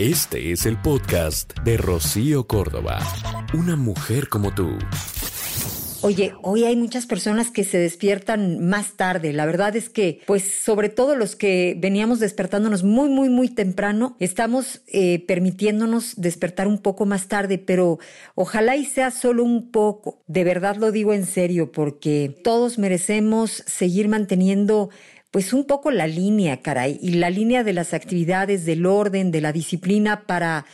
Este es el podcast de Rocío Córdoba. Una mujer como tú. Oye, hoy hay muchas personas que se despiertan más tarde. La verdad es que, pues, sobre todo los que veníamos despertándonos muy, muy, muy temprano, estamos eh, permitiéndonos despertar un poco más tarde, pero ojalá y sea solo un poco. De verdad lo digo en serio, porque todos merecemos seguir manteniendo pues un poco la línea, caray, y la línea de las actividades, del orden, de la disciplina para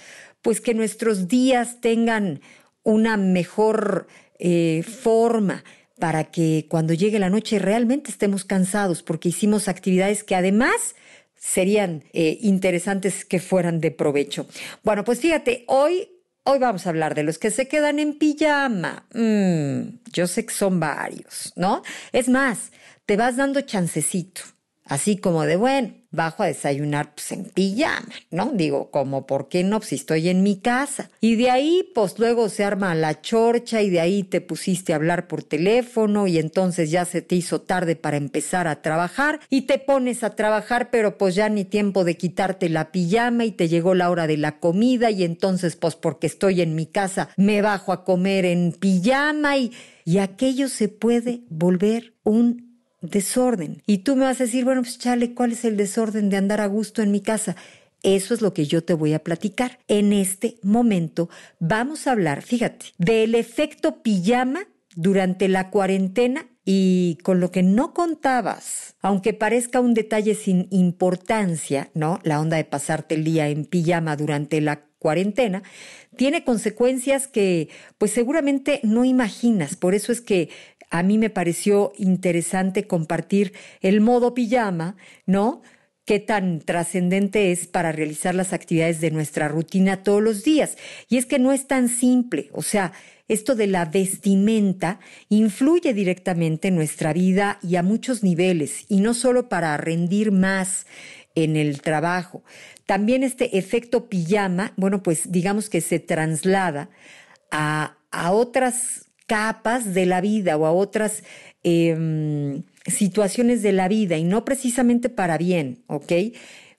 pues que nuestros días tengan una mejor eh, forma para que cuando llegue la noche realmente estemos cansados porque hicimos actividades que además serían eh, interesantes que fueran de provecho. Bueno, pues fíjate, hoy Hoy vamos a hablar de los que se quedan en pijama. Mm, yo sé que son varios, ¿no? Es más, te vas dando chancecito. Así como de, bueno, bajo a desayunar pues en pijama, ¿no? Digo, como, ¿por qué no? Pues, estoy en mi casa. Y de ahí, pues luego se arma la chorcha y de ahí te pusiste a hablar por teléfono y entonces ya se te hizo tarde para empezar a trabajar y te pones a trabajar, pero pues ya ni tiempo de quitarte la pijama y te llegó la hora de la comida y entonces, pues porque estoy en mi casa, me bajo a comer en pijama y, y aquello se puede volver un desorden. Y tú me vas a decir, bueno, pues chale, ¿cuál es el desorden de andar a gusto en mi casa? Eso es lo que yo te voy a platicar. En este momento vamos a hablar, fíjate, del efecto pijama durante la cuarentena y con lo que no contabas, aunque parezca un detalle sin importancia, ¿no? La onda de pasarte el día en pijama durante la cuarentena, tiene consecuencias que pues seguramente no imaginas. Por eso es que a mí me pareció interesante compartir el modo pijama, ¿no? qué tan trascendente es para realizar las actividades de nuestra rutina todos los días. Y es que no es tan simple, o sea, esto de la vestimenta influye directamente en nuestra vida y a muchos niveles, y no solo para rendir más en el trabajo. También este efecto pijama, bueno, pues digamos que se traslada a, a otras capas de la vida o a otras em, situaciones de la vida y no precisamente para bien, ¿ok?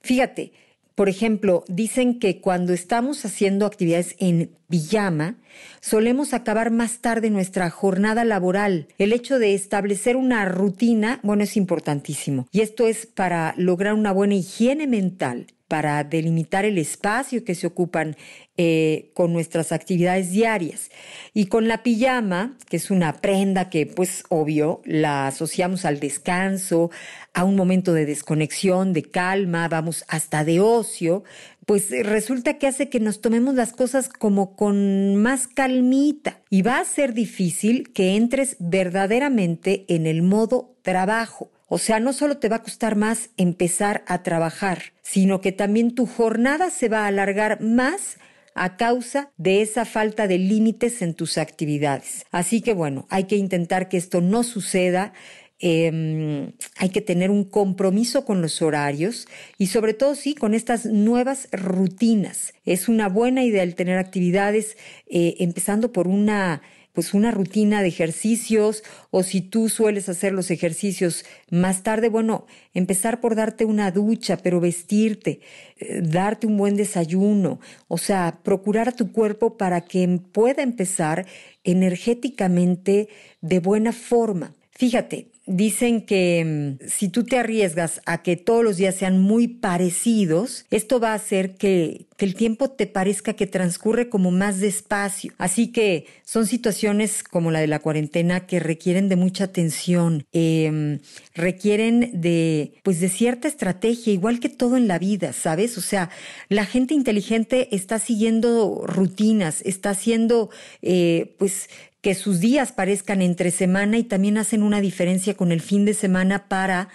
Fíjate, por ejemplo, dicen que cuando estamos haciendo actividades en pijama, solemos acabar más tarde nuestra jornada laboral. El hecho de establecer una rutina, bueno, es importantísimo. Y esto es para lograr una buena higiene mental para delimitar el espacio que se ocupan eh, con nuestras actividades diarias. Y con la pijama, que es una prenda que, pues, obvio, la asociamos al descanso, a un momento de desconexión, de calma, vamos hasta de ocio, pues resulta que hace que nos tomemos las cosas como con más calmita. Y va a ser difícil que entres verdaderamente en el modo trabajo o sea, no solo te va a costar más empezar a trabajar, sino que también tu jornada se va a alargar más a causa de esa falta de límites en tus actividades. Así que bueno, hay que intentar que esto no suceda. Em, hay que tener un compromiso con los horarios y sobre todo sí con estas nuevas rutinas. Es una buena idea el tener actividades eh, empezando por una pues una rutina de ejercicios o si tú sueles hacer los ejercicios más tarde, bueno, empezar por darte una ducha, pero vestirte, eh, darte un buen desayuno, o sea, procurar a tu cuerpo para que pueda empezar energéticamente de buena forma. Fíjate, dicen que mm, si tú te arriesgas a que todos los días sean muy parecidos, esto va a hacer que, el tiempo te parezca que transcurre como más despacio. Así que son situaciones como la de la cuarentena que requieren de mucha atención, em, requieren de, pues de cierta estrategia, igual que todo en la vida, ¿sabes? O sea, la gente inteligente está siguiendo rutinas, está haciendo, eh, pues, que sus días parezcan entre semana y también hacen una diferencia con el fin de semana para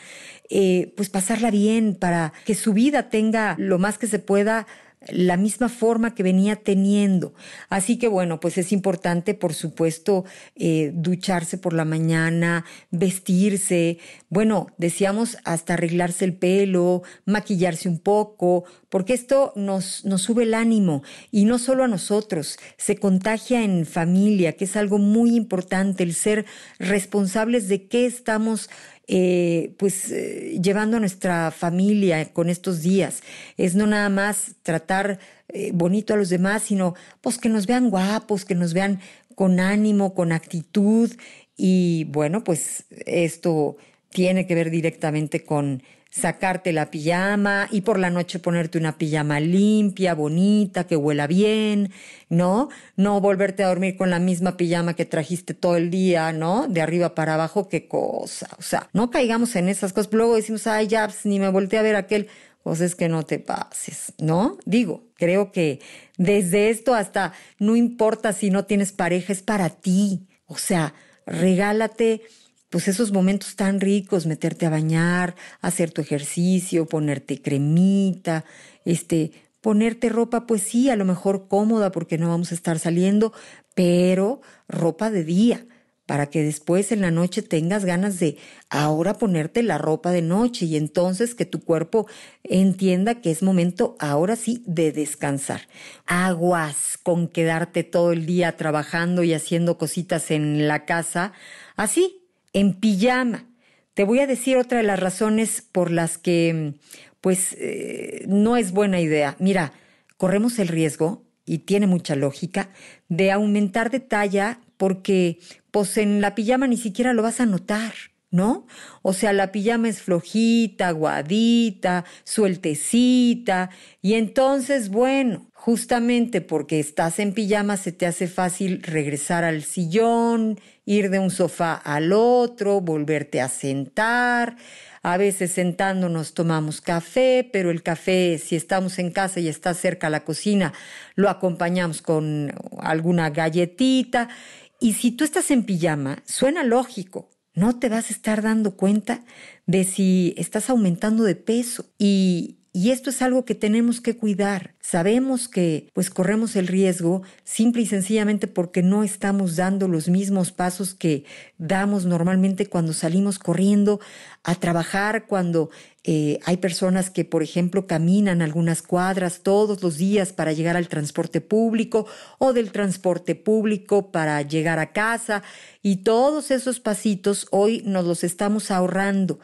eh, pues pasarla bien, para que su vida tenga lo más que se pueda la misma forma que venía teniendo. Así que bueno, pues es importante, por supuesto, eh, ducharse por la mañana, vestirse, bueno, decíamos hasta arreglarse el pelo, maquillarse un poco, porque esto nos, nos sube el ánimo y no solo a nosotros, se contagia en familia, que es algo muy importante, el ser responsables de qué estamos eh, pues eh, llevando a nuestra familia con estos días. Es no nada más tratar eh, bonito a los demás, sino pues que nos vean guapos, que nos vean con ánimo, con actitud. Y bueno, pues esto tiene que ver directamente con sacarte la pijama y por la noche ponerte una pijama limpia, bonita, que huela bien, ¿no? No volverte a dormir con la misma pijama que trajiste todo el día, ¿no? De arriba para abajo, qué cosa. O sea, no caigamos en esas cosas. Luego decimos, ay, ya, pues, ni me volteé a ver aquel. Pues es que no te pases, ¿no? Digo, creo que desde esto hasta no importa si no tienes pareja, es para ti. O sea, regálate pues esos momentos tan ricos, meterte a bañar, hacer tu ejercicio, ponerte cremita, este, ponerte ropa, pues sí, a lo mejor cómoda porque no vamos a estar saliendo, pero ropa de día, para que después en la noche tengas ganas de ahora ponerte la ropa de noche y entonces que tu cuerpo entienda que es momento ahora sí de descansar. Aguas con quedarte todo el día trabajando y haciendo cositas en la casa, así en pijama. Te voy a decir otra de las razones por las que, pues, eh, no es buena idea. Mira, corremos el riesgo, y tiene mucha lógica, de aumentar de talla porque, pues, en la pijama ni siquiera lo vas a notar. ¿No? O sea, la pijama es flojita, aguadita, sueltecita, y entonces, bueno, justamente porque estás en pijama se te hace fácil regresar al sillón, ir de un sofá al otro, volverte a sentar. A veces sentándonos tomamos café, pero el café, si estamos en casa y está cerca la cocina, lo acompañamos con alguna galletita. Y si tú estás en pijama, suena lógico, no te vas a estar dando cuenta de si estás aumentando de peso. Y, y esto es algo que tenemos que cuidar. Sabemos que pues corremos el riesgo simple y sencillamente porque no estamos dando los mismos pasos que damos normalmente cuando salimos corriendo a trabajar, cuando eh, hay personas que, por ejemplo, caminan algunas cuadras todos los días para llegar al transporte público o del transporte público para llegar a casa y todos esos pasitos hoy nos los estamos ahorrando.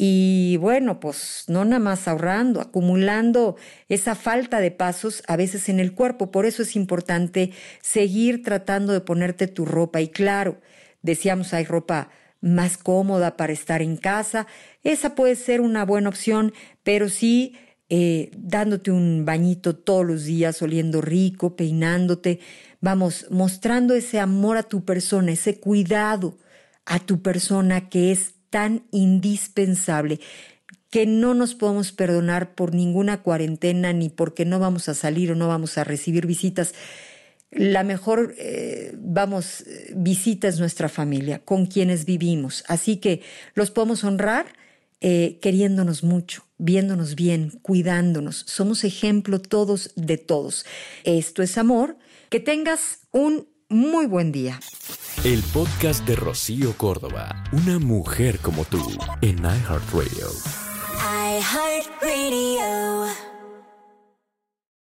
Y bueno, pues no nada más ahorrando, acumulando esa falta de pasos a veces en el cuerpo. Por eso es importante seguir tratando de ponerte tu ropa. Y claro, decíamos, hay ropa más cómoda para estar en casa. Esa puede ser una buena opción, pero sí eh, dándote un bañito todos los días, oliendo rico, peinándote. Vamos, mostrando ese amor a tu persona, ese cuidado a tu persona que es tan indispensable que no nos podemos perdonar por ninguna cuarentena ni porque no vamos a salir o no vamos a recibir visitas. La mejor, eh, vamos, visita es nuestra familia, con quienes vivimos. Así que los podemos honrar eh, queriéndonos mucho, viéndonos bien, cuidándonos. Somos ejemplo todos de todos. Esto es amor. Que tengas un muy buen día. El podcast de Rocío Córdoba, una mujer como tú, en iHeartRadio. iHeartRadio.